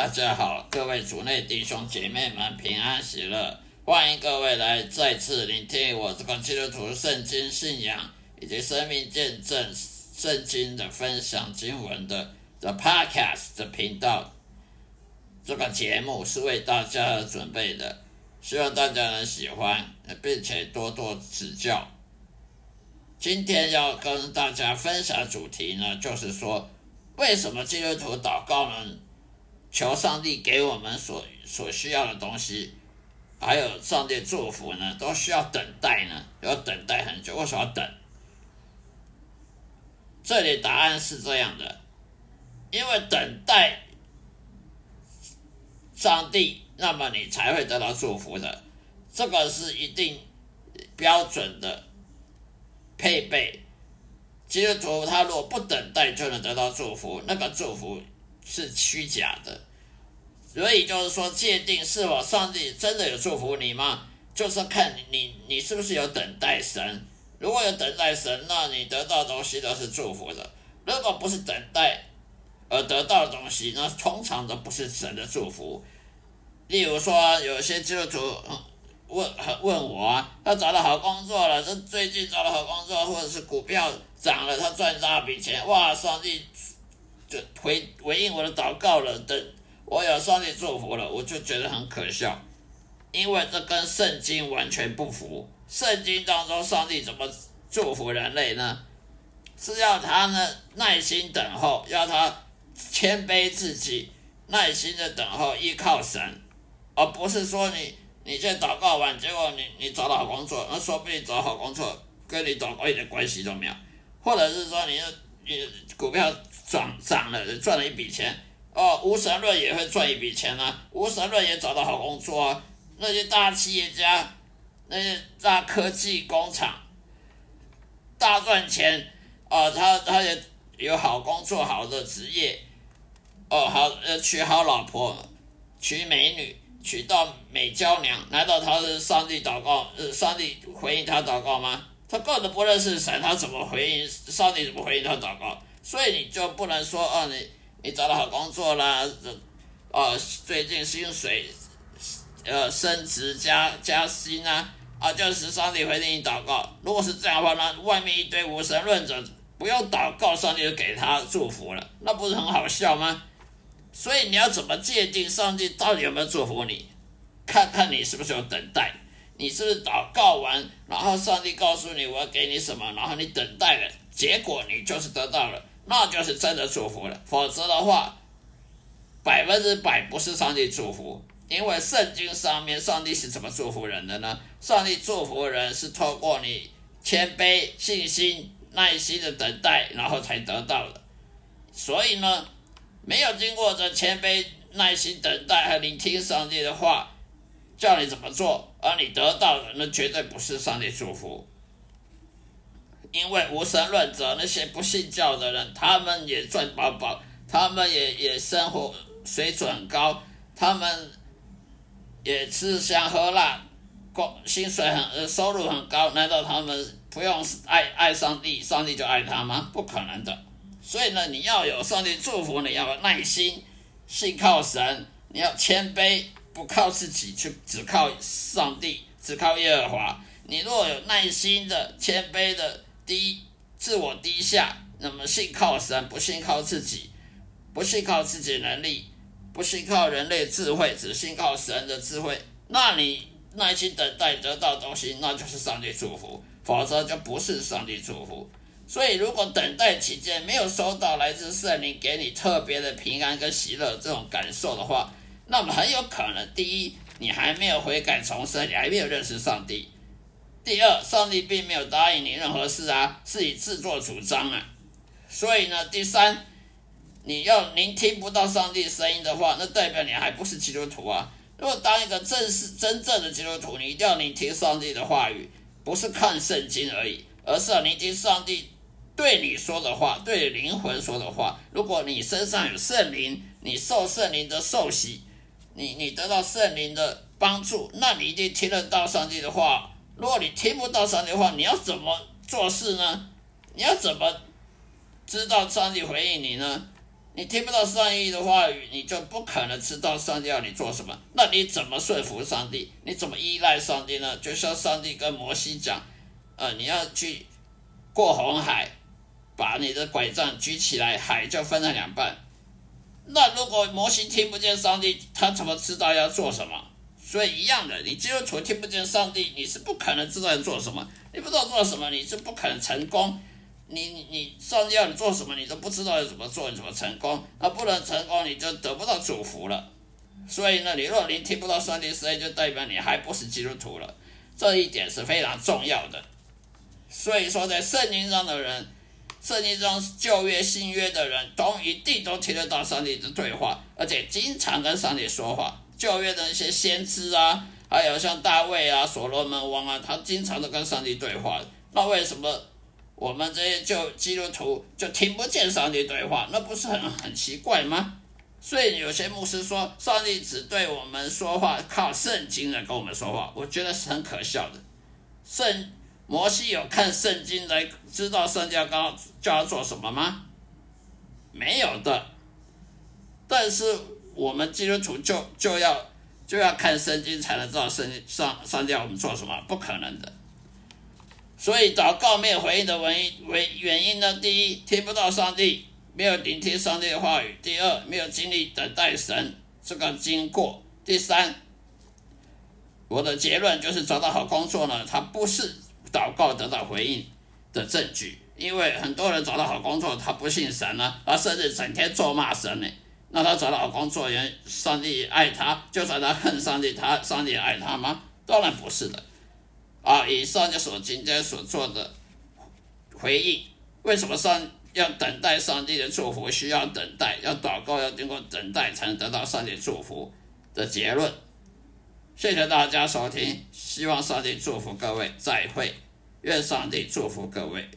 大家好，各位主内弟兄姐妹们平安喜乐，欢迎各位来再次聆听我这个基督徒圣经信仰以及生命见证圣经的分享经文的 The Podcast 的频道。这个节目是为大家准备的，希望大家能喜欢，并且多多指教。今天要跟大家分享主题呢，就是说为什么基督徒祷告呢？求上帝给我们所所需要的东西，还有上帝祝福呢，都需要等待呢，要等待很久。为什么要等？这里答案是这样的，因为等待上帝，那么你才会得到祝福的。这个是一定标准的配备。基督徒他如果不等待就能得到祝福，那个祝福。是虚假的，所以就是说，界定是否上帝真的有祝福你吗？就是看你你你是不是有等待神。如果有等待神，那你得到的东西都是祝福的；如果不是等待而得到的东西，那通常都不是神的祝福。例如说，有些基督徒问问我啊，他找到好工作了，这最近找到好工作，或者是股票涨了，他赚大笔钱，哇，上帝！就回回应我的祷告了，等我有上帝祝福了，我就觉得很可笑，因为这跟圣经完全不符。圣经当中，上帝怎么祝福人类呢？是要他呢耐心等候，要他谦卑自己，耐心的等候，依靠神，而不是说你你在祷告完，结果你你找到好工作，那说不定找好工作跟你祷告一点关系都没有，或者是说你你股票。涨涨了，赚了一笔钱哦。无神论也会赚一笔钱啊，无神论也找到好工作啊。那些大企业家，那些大科技工厂，大赚钱啊。他他也有好工作，好的职业哦，好呃娶好老婆，娶美女，娶到美娇娘。难道他是上帝祷告？呃，上帝回应他祷告吗？他根本不认识神，他怎么回应上帝？怎么回应他祷告？所以你就不能说哦，你你找到好工作啦，这哦最近薪水呃升职加加薪啊啊，就是上帝回应你祷告。如果是这样的话，那外面一堆无神论者不用祷告，上帝就给他祝福了，那不是很好笑吗？所以你要怎么界定上帝到底有没有祝福你？看看你是不是有等待，你是不是祷告完，然后上帝告诉你我要给你什么，然后你等待了，结果你就是得到了。那就是真的祝福了，否则的话，百分之百不是上帝祝福。因为圣经上面，上帝是怎么祝福人的呢？上帝祝福人是透过你谦卑、信心、耐心的等待，然后才得到的。所以呢，没有经过这谦卑、耐心等待和聆听上帝的话，叫你怎么做，而你得到的，那绝对不是上帝祝福。因为无神论者那些不信教的人，他们也赚饱饱，他们也也生活水准很高，他们也吃香喝辣，工薪水很呃收入很高，难道他们不用爱爱上帝，上帝就爱他吗？不可能的。所以呢，你要有上帝祝福，你要有耐心，信靠神，你要谦卑，不靠自己，去只靠上帝，只靠耶和华。你若有耐心的、谦卑的。低自我低下，那么信靠神，不信靠自己，不信靠自己能力，不信靠人类智慧，只信靠神的智慧，那你耐心等待得到东西，那就是上帝祝福；否则就不是上帝祝福。所以，如果等待期间没有收到来自圣灵给你特别的平安跟喜乐这种感受的话，那么很有可能，第一，你还没有悔改重生，你还没有认识上帝。第二，上帝并没有答应你任何事啊，是以自作主张啊。所以呢，第三，你要您听不到上帝声音的话，那代表你还不是基督徒啊。如果当一个正式真正的基督徒，你一定要聆听上帝的话语，不是看圣经而已，而是要聆听上帝对你说的话，对灵魂说的话。如果你身上有圣灵，你受圣灵的受洗，你你得到圣灵的帮助，那你一定听得到上帝的话。如果你听不到上帝的话，你要怎么做事呢？你要怎么知道上帝回应你呢？你听不到上帝的话语，你就不可能知道上帝要你做什么。那你怎么顺服上帝？你怎么依赖上帝呢？就像上帝跟摩西讲，呃，你要去过红海，把你的拐杖举起来，海就分了两半。那如果摩西听不见上帝，他怎么知道要做什么？所以一样的，你基督徒听不见上帝，你是不可能知道要做什么。你不知道做什么，你是不可能成功。你你上帝要你做什么，你都不知道要怎么做，你怎么成功？那不能成功，你就得不到祝福了。所以呢，你若聆听不到上帝声音，就代表你还不是基督徒了。这一点是非常重要的。所以说，在圣经上的人，圣经中旧约、新约的人，都一定都听得到上帝的对话，而且经常跟上帝说话。旧约的一些先知啊，还有像大卫啊、所罗门王啊，他经常都跟上帝对话。那为什么我们这些旧基督徒就听不见上帝对话？那不是很很奇怪吗？所以有些牧师说，上帝只对我们说话，靠圣经来跟我们说话，我觉得是很可笑的。圣摩西有看圣经来知道上帝要刚叫他做什么吗？没有的。但是。我们基督徒就就要就要看圣经才能知道圣上上帝要我们做什么，不可能的。所以祷告没有回应的原因为原因呢？第一，听不到上帝，没有聆听上帝的话语；第二，没有经历等待神这个经过；第三，我的结论就是找到好工作呢，它不是祷告得到回应的证据，因为很多人找到好工作，他不信神呢，而甚至整天咒骂神呢。那他找老公做人，上帝爱他，就算他恨上帝，他上帝爱他吗？当然不是的。啊，以上就所今天所做的回应，为什么上要等待上帝的祝福？需要等待，要祷告，要经过等待才能得到上帝祝福的结论。谢谢大家收听，希望上帝祝福各位，再会，愿上帝祝福各位。